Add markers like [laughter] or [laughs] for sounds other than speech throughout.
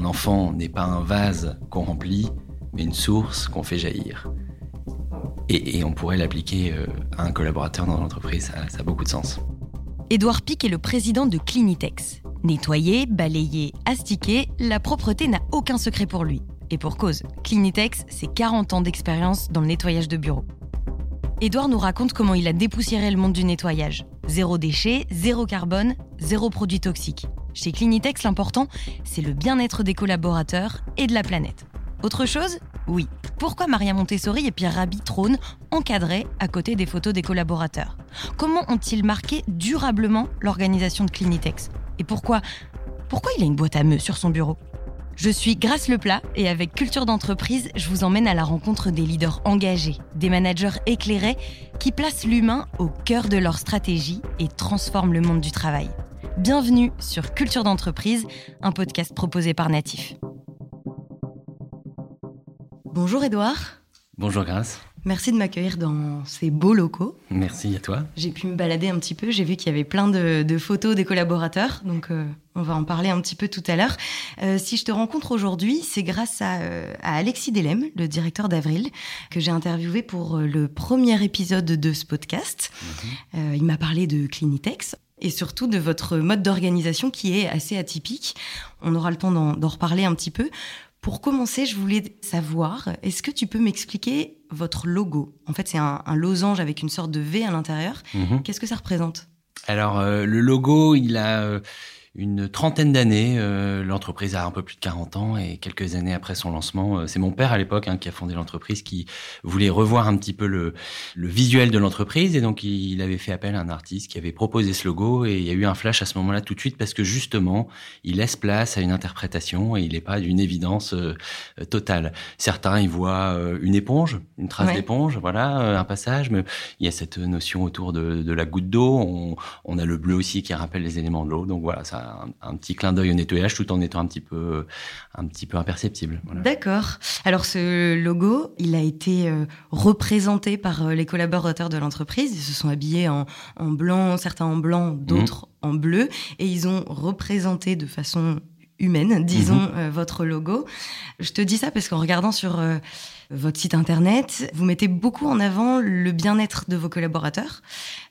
Un enfant n'est pas un vase qu'on remplit, mais une source qu'on fait jaillir. Et, on pourrait l'appliquer euh, à un collaborateur dans l'entreprise, ça, ça a beaucoup de sens. Édouard Pic est le président de Clinitex. Nettoyer, balayer, astiquer, la propreté n'a aucun secret pour lui. Et pour cause, Clinitex, c'est 40 ans d'expérience dans le nettoyage de bureaux. Édouard nous raconte comment il a dépoussiéré le monde du nettoyage. Zéro déchet, zéro carbone, zéro produit toxique. Chez Clinitex, l'important, c'est le bien-être des collaborateurs et de la planète. Autre chose Oui. Pourquoi Maria Montessori et Pierre Rabhi trônent encadrés à côté des photos des collaborateurs? Comment ont-ils marqué durablement l'organisation de Clinitex? Et pourquoi Pourquoi il a une boîte à meux sur son bureau? Je suis Grâce Leplat et avec Culture d'entreprise, je vous emmène à la rencontre des leaders engagés, des managers éclairés qui placent l'humain au cœur de leur stratégie et transforment le monde du travail. Bienvenue sur Culture d'entreprise, un podcast proposé par Natif. Bonjour Edouard. Bonjour Grâce. Merci de m'accueillir dans ces beaux locaux. Merci à toi. J'ai pu me balader un petit peu. J'ai vu qu'il y avait plein de, photos des collaborateurs. Donc, euh, on va en parler un petit peu tout à l'heure. Euh, si je te rencontre aujourd'hui, c'est grâce à, euh, Alexis Delem, le directeur d'Avril, que j'ai interviewé pour le premier épisode de ce podcast. Mhm. il m'a parlé de Clinitex et surtout de votre mode d'organisation qui est assez atypique. On aura le temps d'en reparler un petit peu. Pour commencer, je voulais savoir, est-ce que tu peux m'expliquer votre logo? En fait, c'est un, losange avec une sorte de V à l'intérieur. Mhm. Qu'est-ce que ça représente? Alors, euh, le logo, il a... Euh, une trentaine d'années. Euh, l'entreprise a un peu plus de 40 ans et quelques années après son lancement, euh, c'est mon père à l'époque hein, qui a fondé l'entreprise qui voulait revoir un petit peu le, le visuel de l'entreprise et donc il avait fait appel à un artiste qui avait proposé ce logo et il y a eu un flash à ce moment-là tout de suite parce que justement il laisse place à une interprétation et il n'est pas d'une évidence euh, totale. Certains y voient une éponge, une trace d'éponge, voilà, un passage, mais il y a cette notion autour de, de la goutte d'eau. On, on a le bleu aussi qui rappelle les éléments de l'eau, donc voilà ça un, petit clin d'œil au nettoyage tout en étant un petit peu, un petit peu imperceptible. D'accord. Alors ce logo, il a été euh, représenté par euh, les collaborateurs de l'entreprise. Ils se sont habillés en, blanc, certains en blanc, d'autres mhm. en bleu, et ils ont représenté de façon humaine, disons, mhm. euh, votre logo. Je te dis ça parce qu'en regardant sur votre site internet. Vous mettez beaucoup en avant le bien-être de vos collaborateurs.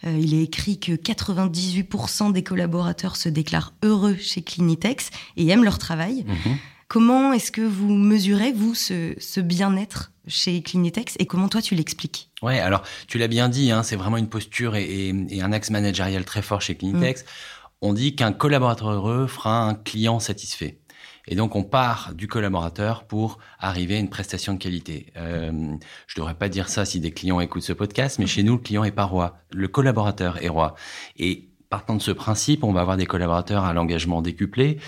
Euh, il est écrit que 98% des collaborateurs se déclarent heureux chez Clinitex et aiment leur travail. Mhm. Comment est-ce que vous mesurez, vous, ce, bien-être chez Clinitex et comment toi tu l'expliques? Ouais, alors tu l'as bien dit, hein, c'est vraiment une posture et, un axe managérial très fort chez Clinitex. Mm. On dit qu'un collaborateur heureux fera un client satisfait. Et donc, on part du collaborateur pour arriver à une prestation de qualité. Euh, je devrais pas dire ça si des clients écoutent ce podcast, mais chez nous, le client est pas roi. Le collaborateur est roi. Et partant de ce principe, on va avoir des collaborateurs à l'engagement décuplé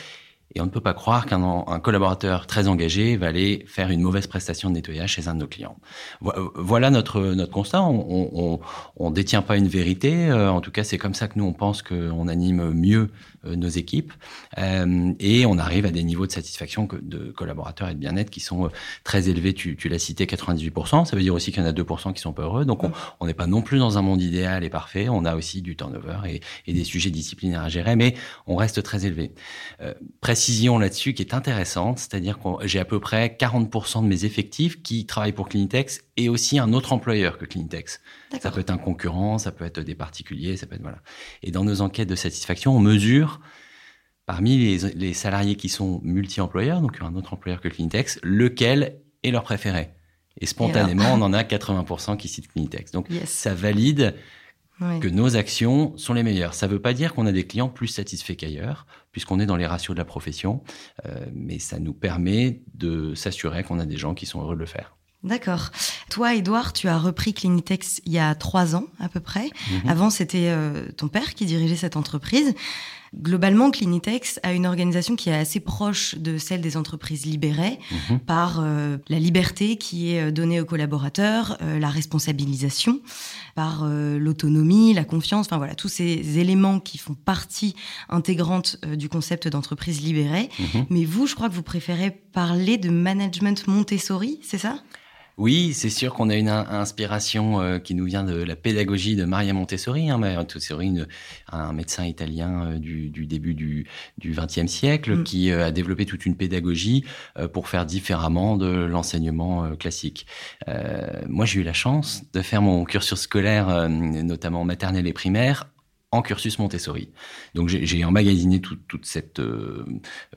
et on ne peut pas croire qu'un collaborateur très engagé va aller faire une mauvaise prestation de nettoyage chez un de nos clients. Voilà notre, notre constat. On ne détient pas une vérité. Euh, en tout cas, c'est comme ça que nous, on pense qu'on anime mieux euh, nos équipes. Euh, et on arrive à des niveaux de satisfaction de collaborateurs et de bien-être qui sont très élevés. Tu, tu l'as cité, 98%. Ça veut dire aussi qu'il y en a 2% qui sont pas heureux. Donc, on n'est pas non plus dans un monde idéal et parfait. On a aussi du turnover et, et des sujets disciplinaires à gérer, mais on reste très élevé précision là-dessus qui est intéressante, c'est-à-dire que j'ai à peu près 40% de mes effectifs qui travaillent pour Clinitex et aussi un autre employeur que Clinitex. Ça peut être un concurrent, ça peut être des particuliers, ça peut être voilà. Et dans nos enquêtes de satisfaction, on mesure parmi les, salariés qui sont multi-employeurs, donc un autre employeur que Clinitex, lequel est leur préféré. Et spontanément, on en a 80% qui citent Clinitex. Donc ça valide que nos actions sont les meilleures. Ça ne veut pas dire qu'on a des clients plus satisfaits qu'ailleurs, puisqu'on est dans les ratios de la profession, euh, mais ça nous permet de s'assurer qu'on a des gens qui sont heureux de le faire. D'accord. Toi, Edouard, tu as repris Clinitex il y a trois ans à peu près. Mhm. Avant, c'était euh, ton père qui dirigeait cette entreprise. Globalement, Clinitex a une organisation qui est assez proche de celle des entreprises libérées mhm. par euh, la liberté qui est euh, donnée aux collaborateurs, euh, la responsabilisation, par l'autonomie, la confiance, enfin voilà, tous ces éléments qui font partie intégrante du concept d'entreprise libérée. Mhm. Mais vous, je crois que vous préférez parler de management Montessori, c'est ça? Oui, c'est sûr qu'on a une inspiration euh, qui nous vient de la pédagogie de Maria Montessori. Hein, Maria Montessori, un médecin italien euh, du, début du XXe siècle, mm. qui euh, a développé toute une pédagogie pour faire différemment de l'enseignement classique. moi, j'ai eu la chance de faire mon cursus scolaire, notamment maternelle et primaire, en cursus Montessori. Donc j'ai emmagasiné toute cette euh,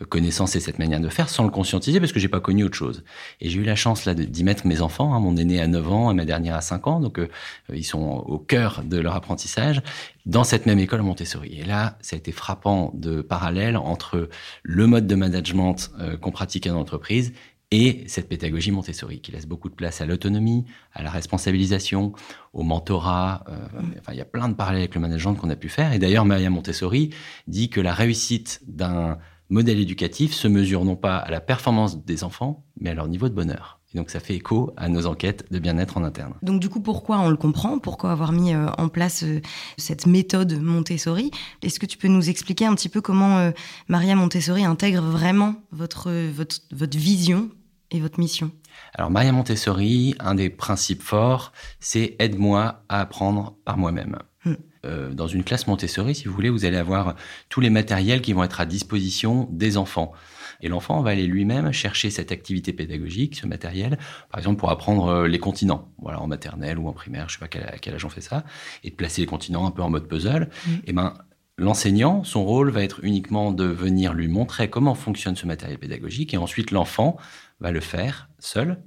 connaissance et cette manière de faire sans le conscientiser parce que j'ai pas connu autre chose. Et j'ai eu la chance là d'y mettre mes enfants, hein, mon aîné à 9 ans et ma dernière à 5 ans, donc euh, ils sont au cœur de leur apprentissage dans cette même école Montessori. Et là, ça a été frappant de parallèle entre le mode de management euh, qu'on pratiquait dans l'entreprise et cette pédagogie Montessori qui laisse beaucoup de place à l'autonomie, à la responsabilisation, au mentorat. Euh, enfin, il y a plein de parallèles avec le management qu'on a pu faire. Et d'ailleurs, Maria Montessori dit que la réussite d'un modèle éducatif se mesure non pas à la performance des enfants, mais à leur niveau de bonheur. Et donc ça fait écho à nos enquêtes de bien-être en interne. Donc du coup, pourquoi on le comprend? Pourquoi avoir mis euh, en place euh, cette méthode Montessori? Est-ce que tu peux nous expliquer un petit peu comment Maria Montessori intègre vraiment votre, votre, votre vision et votre mission Alors, Maria Montessori, un des principes forts, c'est aide-moi à apprendre par moi-même. Hmm. Euh, dans une classe Montessori, si vous voulez, vous allez avoir tous les matériels qui vont être à disposition des enfants. Et l'enfant va aller lui-même chercher cette activité pédagogique, ce matériel, par exemple pour apprendre euh, les continents, voilà, en maternelle ou en primaire, je sais pas à quel âge on fait ça, et de placer les continents un peu en mode puzzle. Hmm. Et ben, l'enseignant, son rôle va être uniquement de venir lui montrer comment fonctionne ce matériel pédagogique, et ensuite l'enfant va le faire seul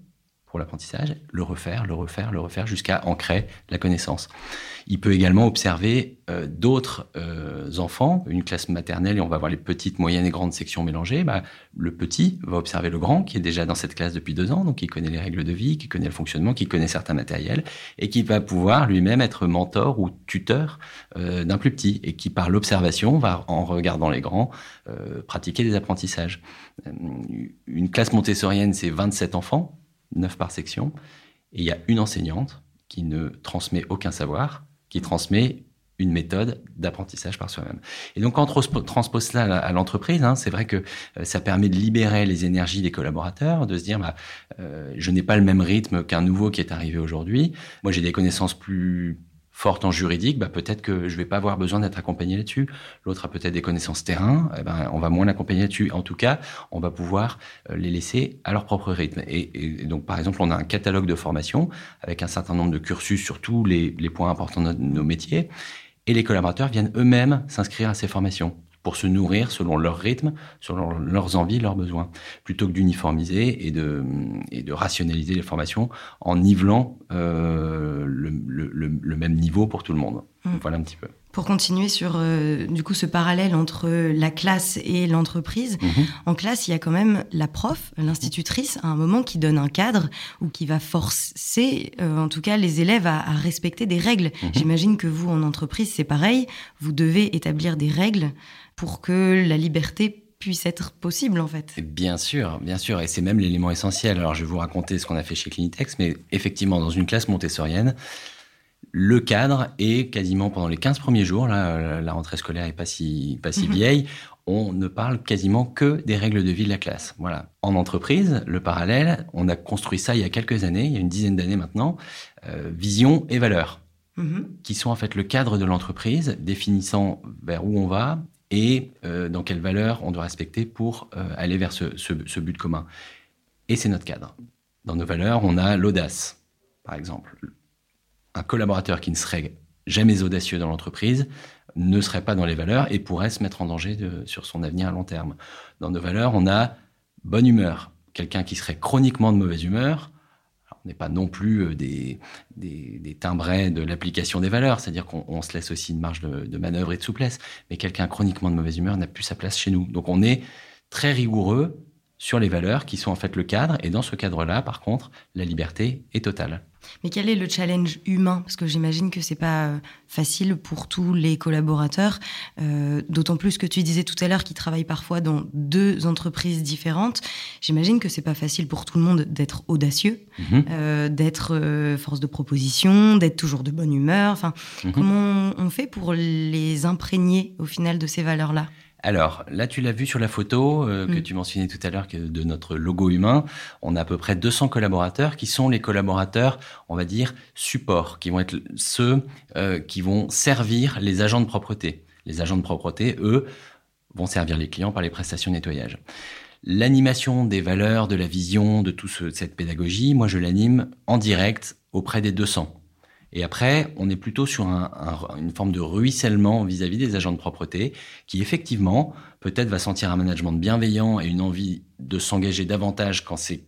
l'apprentissage, le refaire, le refaire, le refaire jusqu'à ancrer la connaissance. Il peut également observer euh, d'autres euh, enfants, une classe maternelle, et on va voir les petites, moyennes et grandes sections mélangées. Bah, le petit va observer le grand, qui est déjà dans cette classe depuis deux ans, donc qui connaît les règles de vie, qui connaît le fonctionnement, qui connaît certains matériels, et qui va pouvoir lui-même être mentor ou tuteur euh, d'un plus petit, et qui par l'observation va, en regardant les grands, pratiquer des apprentissages. Une classe montessorienne, c'est 27 enfants, 9 par section, et il y a une enseignante qui ne transmet aucun savoir, qui transmet une méthode d'apprentissage par soi-même. Et donc, quand on transpose cela à l'entreprise, hein, c'est vrai que euh, ça permet de libérer les énergies des collaborateurs, de se dire, bah, euh, je n'ai pas le même rythme qu'un nouveau qui est arrivé aujourd'hui. Moi, j'ai des connaissances plus forte en juridique, bah peut-être que je vais pas avoir besoin d'être accompagné là-dessus. L'autre a peut-être des connaissances terrain, eh ben on va moins l'accompagner là-dessus. En tout cas, on va pouvoir euh, les laisser à leur propre rythme. Et, donc, par exemple, on a un catalogue de formation avec un certain nombre de cursus sur tous les, les points importants de nos métiers, et les collaborateurs viennent eux-mêmes s'inscrire à ces formations pour se nourrir selon leur rythme, selon leurs envies, leurs besoins, plutôt que d'uniformiser et de, et de rationaliser les formations en nivelant euh, le, le, même niveau pour tout le monde. Mmh. Voilà un petit peu. Pour continuer sur euh, du coup ce parallèle entre la classe et l'entreprise, mmh. en classe il y a quand même la prof, l'institutrice, à un moment qui donne un cadre ou qui va forcer, euh, en tout cas les élèves à, à respecter des règles. Mmh. J'imagine que vous en entreprise c'est pareil, vous devez établir des règles pour que la liberté puisse être possible en fait. Bien sûr, bien sûr, et c'est même l'élément essentiel. Alors je vais vous raconter ce qu'on a fait chez Clinitex, mais effectivement dans une classe montessorienne, le cadre est quasiment pendant les 15 premiers jours, là, la rentrée scolaire est pas si, pas si mhm. vieille, on ne parle quasiment que des règles de vie de la classe. Voilà. En entreprise, le parallèle, on a construit ça il y a quelques années, il y a une dizaine d'années maintenant, euh, vision et valeurs, mhm. qui sont en fait le cadre de l'entreprise, définissant vers où on va et euh, dans quelles valeurs on doit respecter pour euh, aller vers ce, but commun. Et c'est notre cadre. Dans nos valeurs, on a l'audace, par exemple. Un collaborateur qui ne serait jamais audacieux dans l'entreprise ne serait pas dans les valeurs et pourrait se mettre en danger sur son avenir à long terme. Dans nos valeurs, on a bonne humeur. Quelqu'un qui serait chroniquement de mauvaise humeur n'est pas non plus euh, des, des, timbrés de l'application des valeurs, c'est-à-dire qu'on se laisse aussi une marge de manœuvre et de souplesse. Mais quelqu'un chroniquement de mauvaise humeur n'a plus sa place chez nous. Donc on est très rigoureux sur les valeurs qui sont en fait le cadre. Et dans ce cadre-là, par contre, la liberté est totale. Mais quel est le challenge humain? Parce que j'imagine que c'est pas euh, facile pour tous les collaborateurs, euh, d'autant plus que tu disais tout à l'heure qu'ils travaillent parfois dans deux entreprises différentes. J'imagine que c'est pas facile pour tout le monde d'être audacieux, mhm. euh, d'être force de proposition, d'être toujours de bonne humeur. Enfin, mhm. comment on fait pour les imprégner au final de ces valeurs-là? Alors, là, tu l'as vu sur la photo euh, que mm. tu mentionnais tout à l'heure de notre logo humain. On a à peu près 200 collaborateurs qui sont les collaborateurs, on va dire, support, qui vont être ceux euh, qui vont servir les agents de propreté. Les agents de propreté, eux, vont servir les clients par les prestations de nettoyage. L'animation des valeurs, de la vision, de toute cette pédagogie, moi, je l'anime en direct auprès des 200. Et après, on est plutôt sur une forme de ruissellement vis-à-vis des agents de propreté, qui effectivement, peut-être va sentir un management bienveillant et une envie de s'engager davantage quand c'est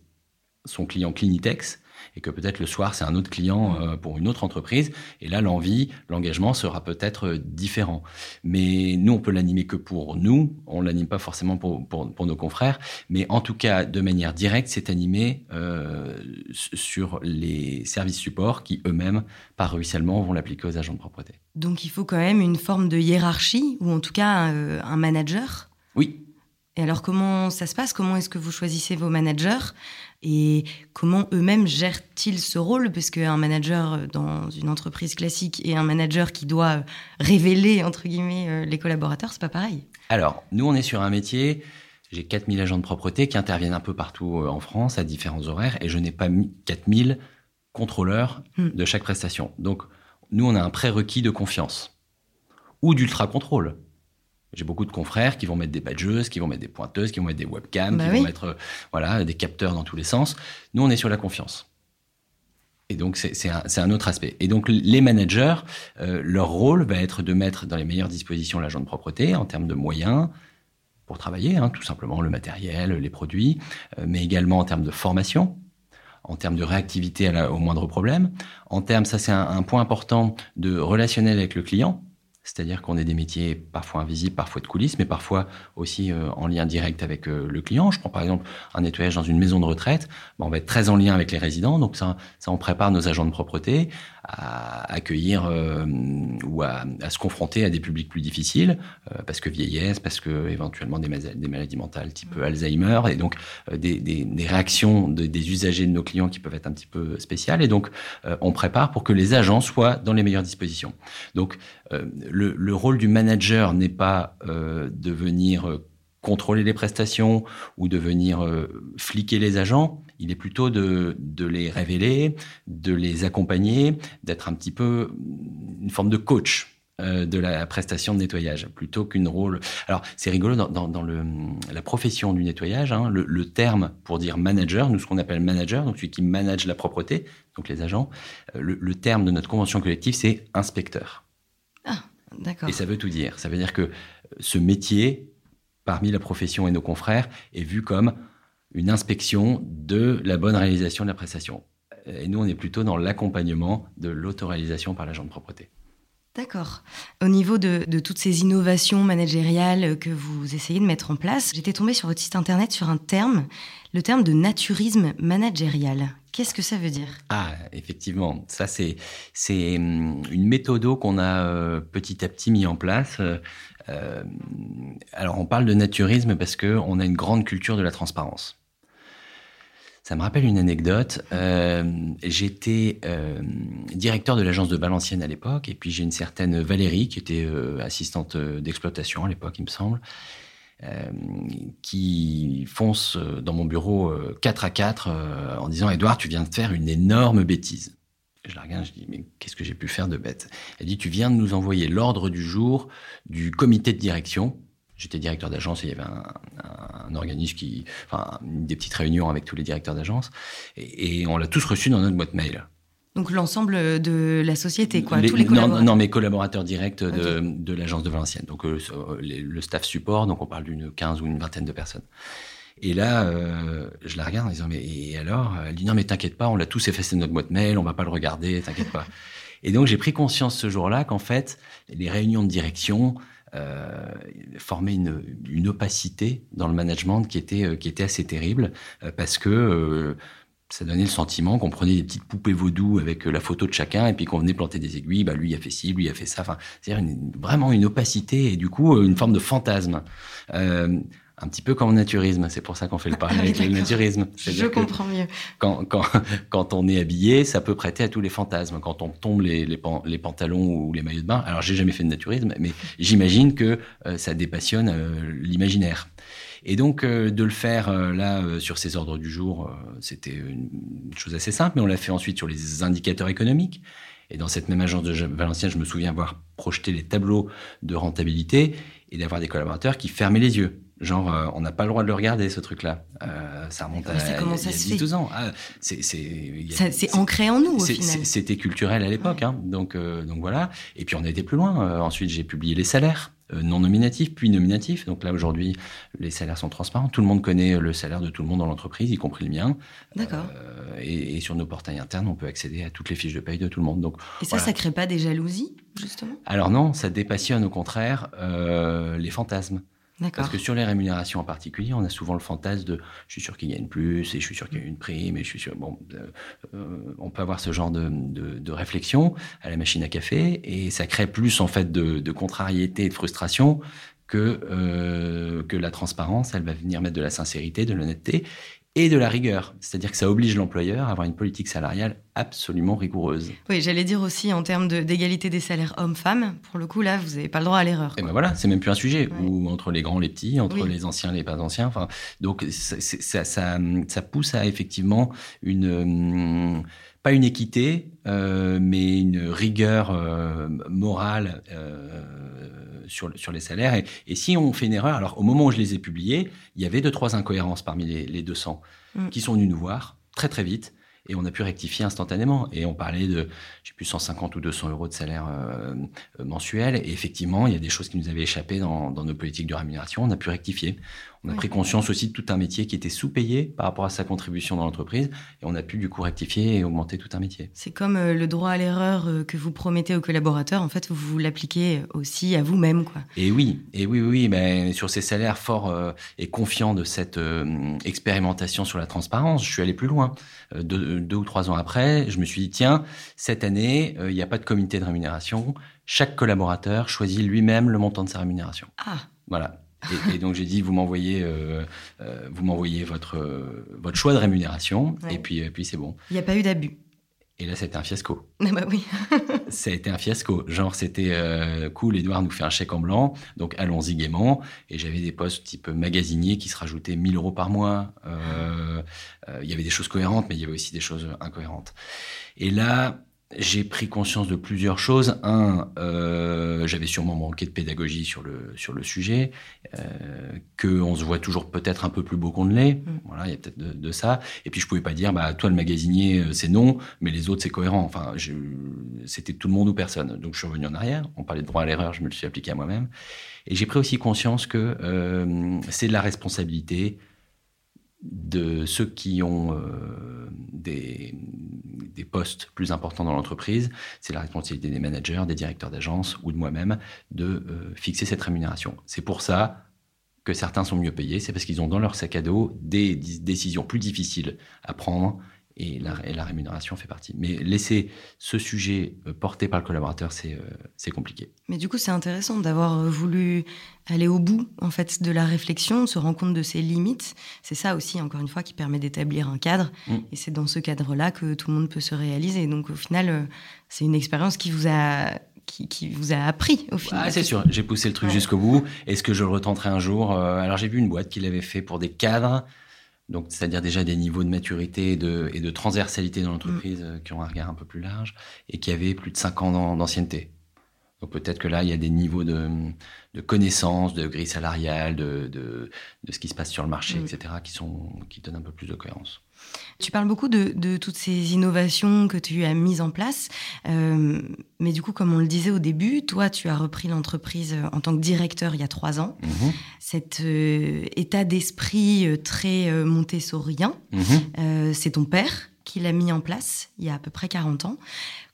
son client Clinitex, et que peut-être le soir c'est un autre client euh, pour une autre entreprise et là l'envie, l'engagement sera peut-être euh, différent. Mais nous on peut l'animer que pour nous, on l'anime pas forcément pour, pour, nos confrères, mais en tout cas de manière directe c'est animé euh, sur les services supports qui eux-mêmes par ruissellement vont l'appliquer aux agents de propreté. Donc il faut quand même une forme de hiérarchie ou en tout cas un manager? Oui, et alors, comment ça se passe? Comment est-ce que vous choisissez vos managers? Et comment eux-mêmes gèrent-ils ce rôle? Parce qu'un manager dans une entreprise classique et un manager qui doit révéler, entre guillemets, euh, les collaborateurs, c'est pas pareil. Alors, nous, on est sur un métier. J'ai 4000 agents de propreté qui interviennent un peu partout euh, en France à différents horaires et je n'ai pas mis 4000 contrôleurs hmm. de chaque prestation. Donc, nous, on a un prérequis de confiance ou d'ultra-contrôle. J'ai beaucoup de confrères qui vont mettre des badgeuses, qui vont mettre des pointeuses, qui vont mettre des webcams, bah qui vont mettre euh, voilà, des capteurs dans tous les sens. Nous, on est sur la confiance. Et donc, c'est un, un, autre aspect. Et donc, les managers, euh, leur rôle va être de mettre dans les meilleures dispositions l'agent de propreté en termes de moyens pour travailler, hein, tout simplement le matériel, les produits, euh, mais également en termes de formation, en termes de réactivité au moindre problème, en termes, ça c'est un, un point important, de relationnel avec le client c'est-à-dire qu'on est des métiers parfois invisibles, parfois de coulisses, mais parfois aussi euh, en lien direct avec euh, le client. Je prends par exemple un nettoyage dans une maison de retraite. on va être très en lien avec les résidents, donc ça, ça on prépare nos agents de propreté à accueillir euh, ou à, se confronter à des publics plus difficiles, parce que vieillesse, parce que éventuellement des, des maladies mentales type Alzheimer, et donc des, des, des, réactions des usagers de nos clients qui peuvent être un petit peu spéciales. Et donc on prépare pour que les agents soient dans les meilleures dispositions. Donc le, rôle du manager n'est pas euh, de venir euh, contrôler les prestations ou de venir euh, fliquer les agents. Il est plutôt de, les révéler, de les accompagner, d'être un petit peu une forme de coach de la prestation de nettoyage, plutôt qu'une rôle. Alors c'est rigolo dans, la profession du nettoyage, hein, le, terme pour dire manager, nous ce qu'on appelle manager, donc celui qui manage la propreté, donc les agents, le terme de notre convention collective c'est inspecteur. Et ça veut tout dire. Ça veut dire que ce métier, parmi la profession et nos confrères, est vu comme une inspection de la bonne réalisation de la prestation. Et nous, on est plutôt dans l'accompagnement de l'autoréalisation par l'agent de propreté. D'accord. Au niveau de, toutes ces innovations managériales que vous essayez de mettre en place, j'étais tombée sur votre site internet sur un terme, le terme de naturisme managérial. Qu'est-ce que ça veut dire? Ah, effectivement, ça c'est c'est hum, une méthode qu'on a euh, petit à petit mis en place. Euh, alors on parle de naturisme parce que on a une grande culture de la transparence. Ça me rappelle une anecdote. Euh, J'étais euh, directeur de l'agence de Valenciennes à l'époque, et puis j'ai une certaine Valérie qui était euh, assistante d'exploitation à l'époque, il me semble, qui fonce dans mon bureau 4 à 4 en disant Edouard, tu viens de faire une énorme bêtise. Je la regarde, je dis mais qu'est-ce que j'ai pu faire de bête? Elle dit tu viens de nous envoyer l'ordre du jour du comité de direction J'étais directeur d'agence et il y avait un, organisme qui, enfin, des petites réunions avec tous les directeurs d'agence et, on l'a tous reçu dans notre boîte mail. Donc l'ensemble de la société, quoi, tous les collaborateurs. Non, mes collaborateurs directs de, l'agence de Valenciennes, donc euh, le staff support, donc on parle d'une quinze ou une vingtaine de personnes. Et là, euh, je la regarde en disant mais et alors? Elle dit non mais t'inquiète pas, on l'a tous effacé de notre boîte mail, on va pas le regarder, t'inquiète pas. [laughs] Et donc j'ai pris conscience ce jour-là qu'en fait les réunions de direction, euh, formait une, opacité dans le management qui était, euh, qui était assez terrible euh, parce que euh, ça donnait le sentiment qu'on prenait des petites poupées vaudou avec la photo de chacun et puis qu'on venait planter des aiguilles. Bah, lui a fait ci, lui a fait ça. Enfin, c'est-à-dire vraiment une opacité et du coup une forme de fantasme. Un petit peu comme en naturisme, c'est pour ça qu'on fait le parallèle avec le naturisme. Je comprends mieux. Quand, quand, [laughs] quand, on est habillé, ça peut prêter à tous les fantasmes. Quand on tombe les, les, les pantalons ou les maillots de bain, alors j'ai jamais fait de naturisme, mais j'imagine que euh, ça dépassionne euh, l'imaginaire. Et donc euh, de le faire là sur ces ordres du jour, c'était une chose assez simple, mais on l'a fait ensuite sur les indicateurs économiques. Et dans cette même agence de Valenciennes, je me souviens avoir projeté les tableaux de rentabilité et d'avoir des collaborateurs qui fermaient les yeux. Genre, euh, on n'a pas le droit de le regarder, ce truc-là. Euh, ça remonte à, comment ça il y a 12 ans. Ah, c'est ancré en nous, au final. C'était culturel à l'époque. Hein. Donc, euh, donc voilà. Et puis, on a été plus loin. ensuite, j'ai publié les salaires non nominatifs, puis nominatifs. Donc là, aujourd'hui, les salaires sont transparents. Tout le monde connaît le salaire de tout le monde dans l'entreprise, y compris le mien. D'accord. Et, sur nos portails internes, on peut accéder à toutes les fiches de paye de tout le monde. Donc, et ça, ça crée pas des jalousies, justement? Alors non, ça dépassionne au contraire les fantasmes. Parce que sur les rémunérations en particulier, on a souvent le fantasme de je suis sûr qu'il gagne plus et je suis sûr qu'il y a une prime et je suis sûr. Bon, euh, euh, on peut avoir ce genre de, de, réflexion à la machine à café et ça crée plus en fait de, de contrariété et de frustration que, euh, que la transparence. Elle va venir mettre de la sincérité, de l'honnêteté et de la rigueur. C'est-à-dire que ça oblige l'employeur à avoir une politique salariale absolument rigoureuse. Oui, j'allais dire aussi en termes d'égalité des salaires hommes-femmes, pour le coup, là, vous n'avez pas le droit à l'erreur. Et ben voilà, c'est même plus un sujet, ou entre les grands, les petits, entre les anciens, les pas anciens. Enfin, donc ça, ça, ça, pousse à effectivement une... pas une équité, euh, mais une rigueur euh, morale euh, sur, sur les salaires. Et, si on fait une erreur, alors au moment où je les ai publiés, il y avait deux, trois incohérences parmi les, les 200 mm. qui sont venus nous voir très, très vite. Et on a pu rectifier instantanément. Et on parlait de, je sais plus, 150 ou 200 euros de salaire euh, mensuel. Et effectivement, il y a des choses qui nous avaient échappé dans nos politiques de rémunération. On a pu rectifier. On a pris conscience aussi de tout un métier qui était sous-payé par rapport à sa contribution dans l'entreprise et on a pu du coup rectifier et augmenter tout un métier. C'est comme euh, le droit à l'erreur euh, que vous promettez aux collaborateurs, en fait, vous l'appliquez aussi à vous-même. quoi. Et oui, et oui, oui, mais sur ces salaires forts euh, et confiants de cette expérimentation sur la transparence, je suis allé plus loin. Deux, deux, ou trois ans après, je me suis dit, tiens, cette année, il n'y a pas de comité de rémunération. Chaque collaborateur choisit lui-même le montant de sa rémunération. Ah. Voilà. Et, donc j'ai dit vous m'envoyez euh, euh, vous m'envoyez votre euh, votre choix de rémunération et puis puis c'est bon. Il n'y a pas eu d'abus. Et là c'était un fiasco. [laughs] Ah bah oui. [laughs] ça a été un fiasco. Genre c'était cool, Edouard nous fait un chèque en blanc, donc allons-y gaiement. Et j'avais des postes type magasinier qui se rajoutaient 1000 euros par mois. Il y avait des choses cohérentes, mais il y avait aussi des choses incohérentes. Et là j'ai pris conscience de plusieurs choses. Un, euh, j'avais sûrement manqué de pédagogie sur le sur le sujet, euh, que on se voit toujours peut-être un peu plus beau qu'on ne l'est. Mm. Voilà, il y a peut-être de, ça. Et puis je pouvais pas dire, bah toi le magasinier euh, c'est non, mais les autres c'est cohérent. Enfin, c'était tout le monde ou personne. Donc je suis revenu en arrière. On parlait de droit à l'erreur, je me le suis appliqué à moi-même. Et j'ai pris aussi conscience que euh, c'est de la responsabilité de ceux qui ont euh, des, des, postes plus importants dans l'entreprise, c'est la responsabilité des managers, des directeurs d'agence ou de moi-même de euh, fixer cette rémunération. C'est pour ça que certains sont mieux payés, c'est parce qu'ils ont dans leur sac à dos des décisions plus difficiles à prendre et la, rémunération fait partie. Mais laisser ce sujet euh, porté par le collaborateur, c'est euh, compliqué. Mais du coup, c'est intéressant d'avoir euh, voulu aller au bout en fait de la réflexion, se rendre compte de ses limites. C'est ça aussi, encore une fois, qui permet d'établir un cadre. Mm. Et c'est dans ce cadre-là que tout le monde peut se réaliser. Donc au final, c'est une expérience qui vous a qui, vous a appris au final. Ah, c'est sûr, j'ai poussé le truc jusqu'au bout. Est-ce que je le retenterai un jour? Alors j'ai vu une boîte qui l'avait fait pour des cadres donc, c'est-à-dire déjà des niveaux de maturité et de, et de transversalité dans l'entreprise mm. euh, qui ont un regard un peu plus large et qui avaient plus de 5 ans d'ancienneté. Donc peut-être que là, il y a des niveaux de, de connaissances, de grilles salariales, de, de, de, ce qui se passe sur le marché, mm. etc., qui, sont, qui donnent un peu plus de cohérence. Tu parles beaucoup de, de, toutes ces innovations que tu as mises en place, euh, mais du coup, comme on le disait au début, toi, tu as repris l'entreprise euh, en tant que directeur il y a trois ans. Mm-hmm. Cet euh, état d'esprit très montessorien, mm-hmm. c'est ton père qui l'a mis en place il y a à peu près 40 ans.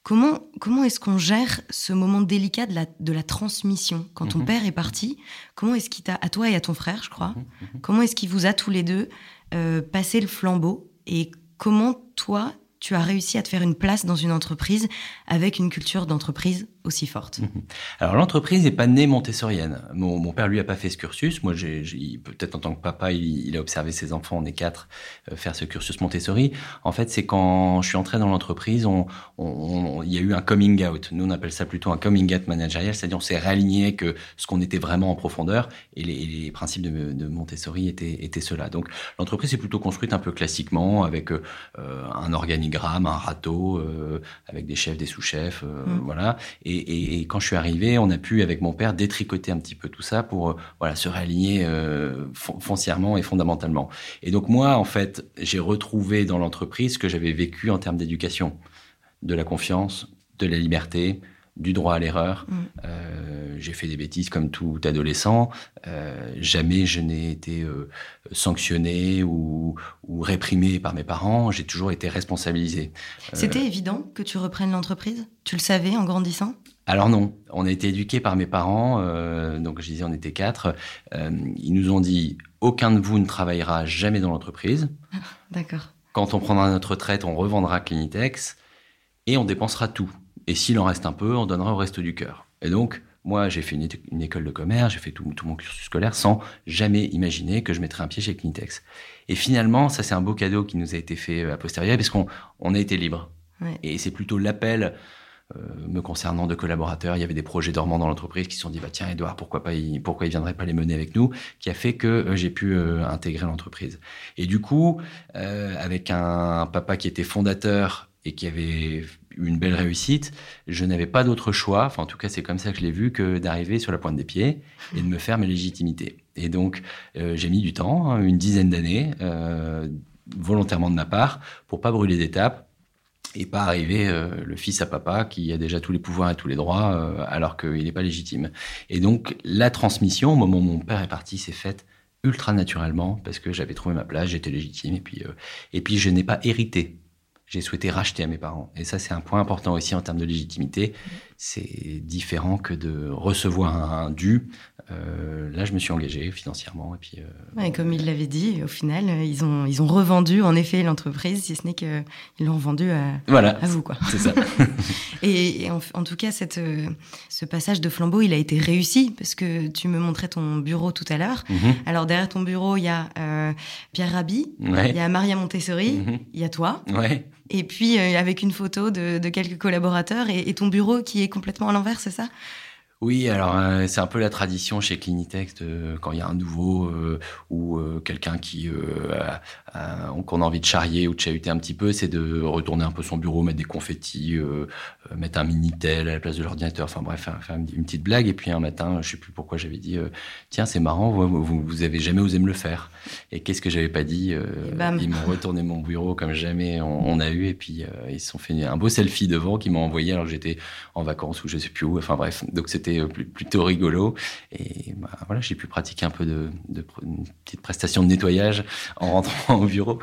Comment, comment est-ce qu'on gère ce moment délicat de la, de la transmission Quand ton mhm. père est parti, comment est-ce qu'il t'a, à toi et à ton frère, je crois, mhm, mhm. comment est-ce qu'il vous a tous les deux euh, passé le flambeau Et comment toi, tu as réussi à te faire une place dans une entreprise avec une culture d'entreprise? Aussi forte Alors l'entreprise n'est pas née montessorienne. Mon, mon, père lui a pas fait ce cursus. Moi, j'ai, peut-être en tant que papa, il, a observé ses enfants, on est quatre, euh, faire ce cursus Montessori. En fait, c'est quand je suis entré dans l'entreprise, on, on, il y a eu un coming out. Nous, on appelle ça plutôt un coming out managérial, c'est-à-dire on s'est réaligné que ce qu'on était vraiment en profondeur et les, les principes de, de, Montessori étaient, étaient ceux-là. Donc l'entreprise est plutôt construite un peu classiquement avec euh, un organigramme, un râteau, euh, avec des chefs, des sous-chefs, mmh. voilà. Et et, quand je suis arrivé, on a pu, avec mon père, détricoter un petit peu tout ça pour euh, voilà, se réaligner euh, foncièrement et fondamentalement. Et donc moi, en fait, j'ai retrouvé dans l'entreprise ce que j'avais vécu en termes d'éducation, de la confiance, de la liberté, du droit à l'erreur. Mm. Euh, j'ai fait des bêtises comme tout adolescent. Euh, jamais je n'ai été euh, sanctionné ou, ou, réprimé par mes parents. J'ai toujours été responsabilisé. C'était évident que tu reprennes l'entreprise? Tu le savais en grandissant? Alors non, on a été éduqués par mes parents, donc je disais on était quatre. ils nous ont dit aucun de vous ne travaillera jamais dans l'entreprise. [laughs] D'accord. Quand on prendra notre retraite, on revendra Clinitex et on dépensera tout. Et s'il en reste un peu, on donnera au reste du cœur. Et donc, moi, j'ai fait une, école de commerce, j'ai fait tout, mon cursus scolaire sans jamais imaginer que je mettrais un pied chez Clinitex. Et finalement, ça, c'est un beau cadeau qui nous a été fait euh, a posteriori parce qu'on on a été libre. Et c'est plutôt l'appel euh, me concernant de collaborateurs. Il y avait des projets dormants dans l'entreprise qui se sont dit, bah, tiens, Edouard, pourquoi pas, il, pourquoi il viendrait pas les mener avec nous, qui a fait que euh, j'ai pu intégrer l'entreprise. Et du coup, avec un papa qui était fondateur et qui avait une belle réussite, je n'avais pas d'autre choix, enfin en tout cas c'est comme ça que je l'ai vu, que d'arriver sur la pointe des pieds et de me faire mes légitimités. Et donc euh, j'ai mis du temps, hein, une dizaine d'années, euh, volontairement de ma part, pour pas brûler d'étapes et pas arriver euh, le fils à papa qui a déjà tous les pouvoirs et tous les droits alors qu'il n'est pas légitime. Et donc la transmission, au moment où mon père est parti, s'est faite ultra naturellement parce que j'avais trouvé ma place, j'étais légitime et puis et puis je n'ai pas hérité j'ai souhaité racheter à mes parents. Et ça, c'est un point important aussi en termes de légitimité. C'est différent que de recevoir un dû. Euh, là, je me suis engagé financièrement. Et puis, euh... comme il l'avait dit, au final, ils ont, ils ont revendu en effet l'entreprise, si ce n'est qu'ils l'ont vendu à, voilà, à vous. Quoi. C'est ça. [laughs] et, en, tout cas, cette, euh, ce passage de flambeau, il a été réussi parce que tu me montrais ton bureau tout à l'heure. Mhm. Alors, derrière ton bureau, il y a euh, Pierre Rabhi, il y a Maria Montessori, mhm. il y a toi. Ouais et puis euh, avec une photo de, quelques collaborateurs et, ton bureau qui est complètement à l'envers, c'est ça? Oui, alors euh, c'est un peu la tradition chez Clinitex quand il y a un nouveau euh, ou euh, quelqu'un qui qu'on a envie de charrier ou de chahuter un petit peu, c'est de retourner un peu son bureau, mettre des confettis, mettre un minitel à la place de l'ordinateur, enfin bref, faire, une petite blague. Et puis un matin, je sais plus pourquoi j'avais dit tiens c'est marrant, vous, vous, avez jamais osé me le faire. Et qu'est-ce que j'avais pas dit Ils m'ont retourné mon bureau comme jamais on, a eu et puis ils se sont fait un beau selfie devant qu'ils m'ont envoyé alors que j'étais en vacances ou je sais plus où. Enfin bref, donc c'était euh, plutôt rigolo. Et bah, voilà, j'ai pu pratiquer un peu de, de, une petite prestation de nettoyage en rentrant [laughs] au bureau.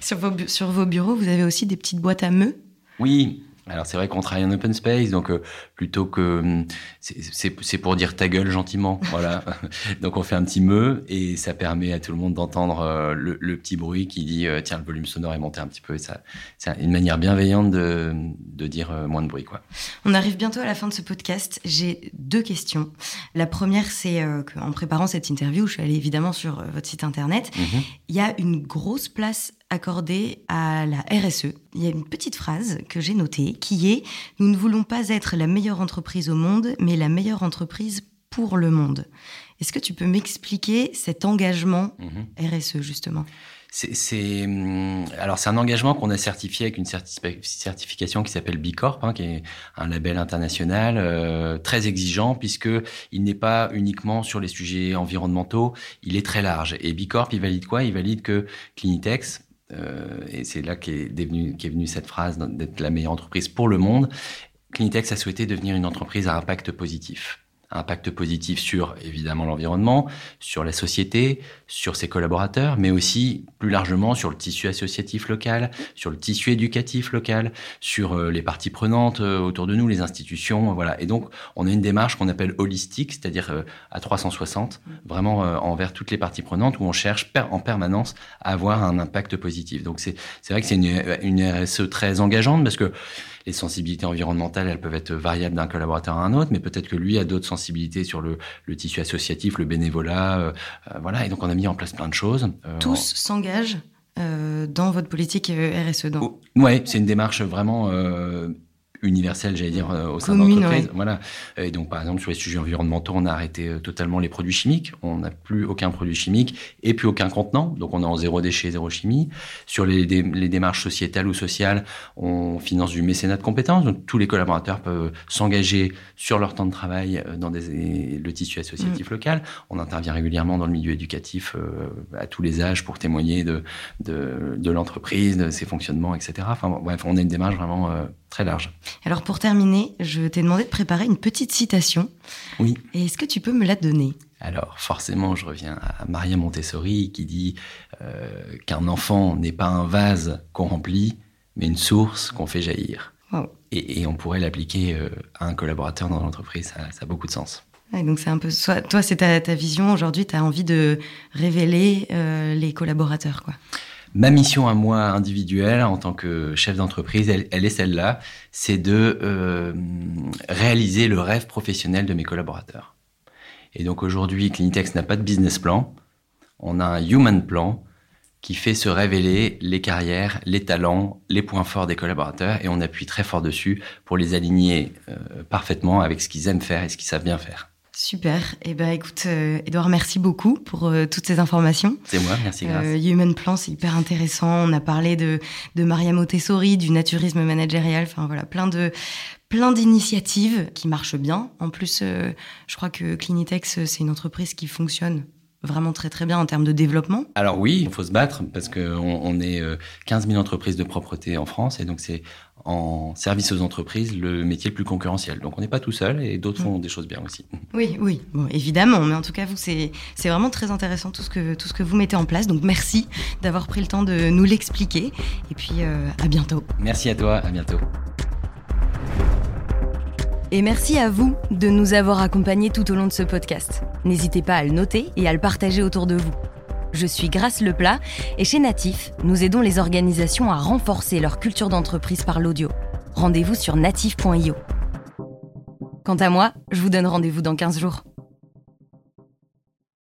sur, vos, sur vos bureaux, vous avez aussi des petites boîtes à meux? Oui, alors c'est vrai qu'on travaille en open space, donc euh, plutôt que hum, c'est pour dire ta gueule gentiment, [laughs] voilà. donc on fait un petit me et ça permet à tout le monde d'entendre euh, le, le, petit bruit qui dit euh, tiens le volume sonore est monté un petit peu et ça c'est une manière bienveillante de, de dire moins de bruit quoi. On arrive bientôt à la fin de ce podcast. J'ai deux questions. La première c'est qu'en préparant cette interview, je suis allée évidemment sur votre site internet. Mm-hmm. Il y a une grosse place accordée à la RSE. Il y a une petite phrase que j'ai notée qui est ⁇ Nous ne voulons pas être la meilleure entreprise au monde, mais la meilleure entreprise pour le monde ⁇ Est-ce que tu peux m'expliquer cet engagement mhm. RSE justement? C'est hum, alors c'est un engagement qu'on a certifié avec une certification qui s'appelle B Corp, hein, qui est un label international euh, très exigeant puisque il n'est pas uniquement sur les sujets environnementaux, il est très large. Et B Corp, il valide quoi? Il valide que Clinitex, euh, et c'est là qu'est est venue cette phrase d'être la meilleure entreprise pour le monde. Clinitex a souhaité devenir une entreprise à impact positif impact positif sur évidemment l'environnement, sur la société, sur ses collaborateurs, mais aussi plus largement sur le tissu associatif local, sur le tissu éducatif local, sur euh, les parties prenantes euh, autour de nous, les institutions, voilà. Et donc on a une démarche qu'on appelle holistique, c'est-à-dire euh, à 360, vraiment envers toutes les parties prenantes, où on cherche en permanence à avoir un impact positif. Donc c'est c'est vrai que c'est une, une RSE très engageante parce que les sensibilités environnementales, elles peuvent être variables d'un collaborateur à un autre, mais peut-être que lui a d'autres sensibilités sur le, tissu associatif, le bénévolat, euh, euh, voilà. Et donc on a mis en place plein de choses. Tous s'engagent dans votre politique RSE. Donc. Ouais, c'est une démarche vraiment universel, j'allais dire, euh, au sein de l'entreprise. Voilà. Et donc, par exemple, sur les sujets environnementaux, on a arrêté euh, totalement les produits chimiques. On n'a plus aucun produit chimique et plus aucun contenant. Donc, on est en zéro déchet, zéro chimie. Sur les, les démarches sociétales ou sociales, on finance du mécénat de compétences. Donc, tous les collaborateurs peuvent s'engager sur leur temps de travail euh, dans des, le tissu associatif mm. local. On intervient régulièrement dans le milieu éducatif à tous les âges pour témoigner de, de, de l'entreprise, de ses fonctionnements, etc. Enfin, bref, on a une démarche vraiment très large. Alors pour terminer, je t'ai demandé de préparer une petite citation. Oui. est-ce que tu peux me la donner? Alors forcément, je reviens à Maria Montessori qui dit euh, qu'un enfant n'est pas un vase qu'on remplit, mais une source qu'on fait jaillir. Et, on pourrait l'appliquer euh, à un collaborateur dans l'entreprise, ça, a beaucoup de sens. donc c'est un peu, toi, c'est ta, vision aujourd'hui, tu as envie de révéler euh, les collaborateurs, quoi. Ma mission à moi individuelle en tant que chef d'entreprise, elle, est celle-là, c'est de euh, réaliser le rêve professionnel de mes collaborateurs. Et donc aujourd'hui, Clinitex n'a pas de business plan, on a un human plan qui fait se révéler les carrières, les talents, les points forts des collaborateurs et on appuie très fort dessus pour les aligner euh, parfaitement avec ce qu'ils aiment faire et ce qu'ils savent bien faire. Super. Eh ben, écoute, euh, Edouard, merci beaucoup pour euh, toutes ces informations. C'est moi, merci, grâce. Euh, Human Plan, c'est hyper intéressant. On a parlé de, de Maria Montessori, du naturisme managérial. Enfin, voilà, plein de, plein d'initiatives qui marchent bien. En plus, je crois que Clinitex, c'est une entreprise qui fonctionne vraiment très très bien en termes de développement Alors oui, il faut se battre parce qu'on on est 15 000 entreprises de propreté en France et donc c'est en service aux entreprises le métier le plus concurrentiel. Donc on n'est pas tout seul et d'autres font des choses bien aussi. Oui, oui, bon, évidemment, mais en tout cas, vous, c'est vraiment très intéressant tout ce, que, tout ce que vous mettez en place. Donc merci d'avoir pris le temps de nous l'expliquer. Et puis euh, à bientôt. Merci à toi, à bientôt. Et merci à vous de nous avoir accompagnés tout au long de ce podcast. N'hésitez pas à le noter et à le partager autour de vous. Je suis Grace Leplat et chez Natif, nous aidons les organisations à renforcer leur culture d'entreprise par l'audio. Rendez-vous sur natif.io. Quant à moi, je vous donne rendez-vous dans 15 jours.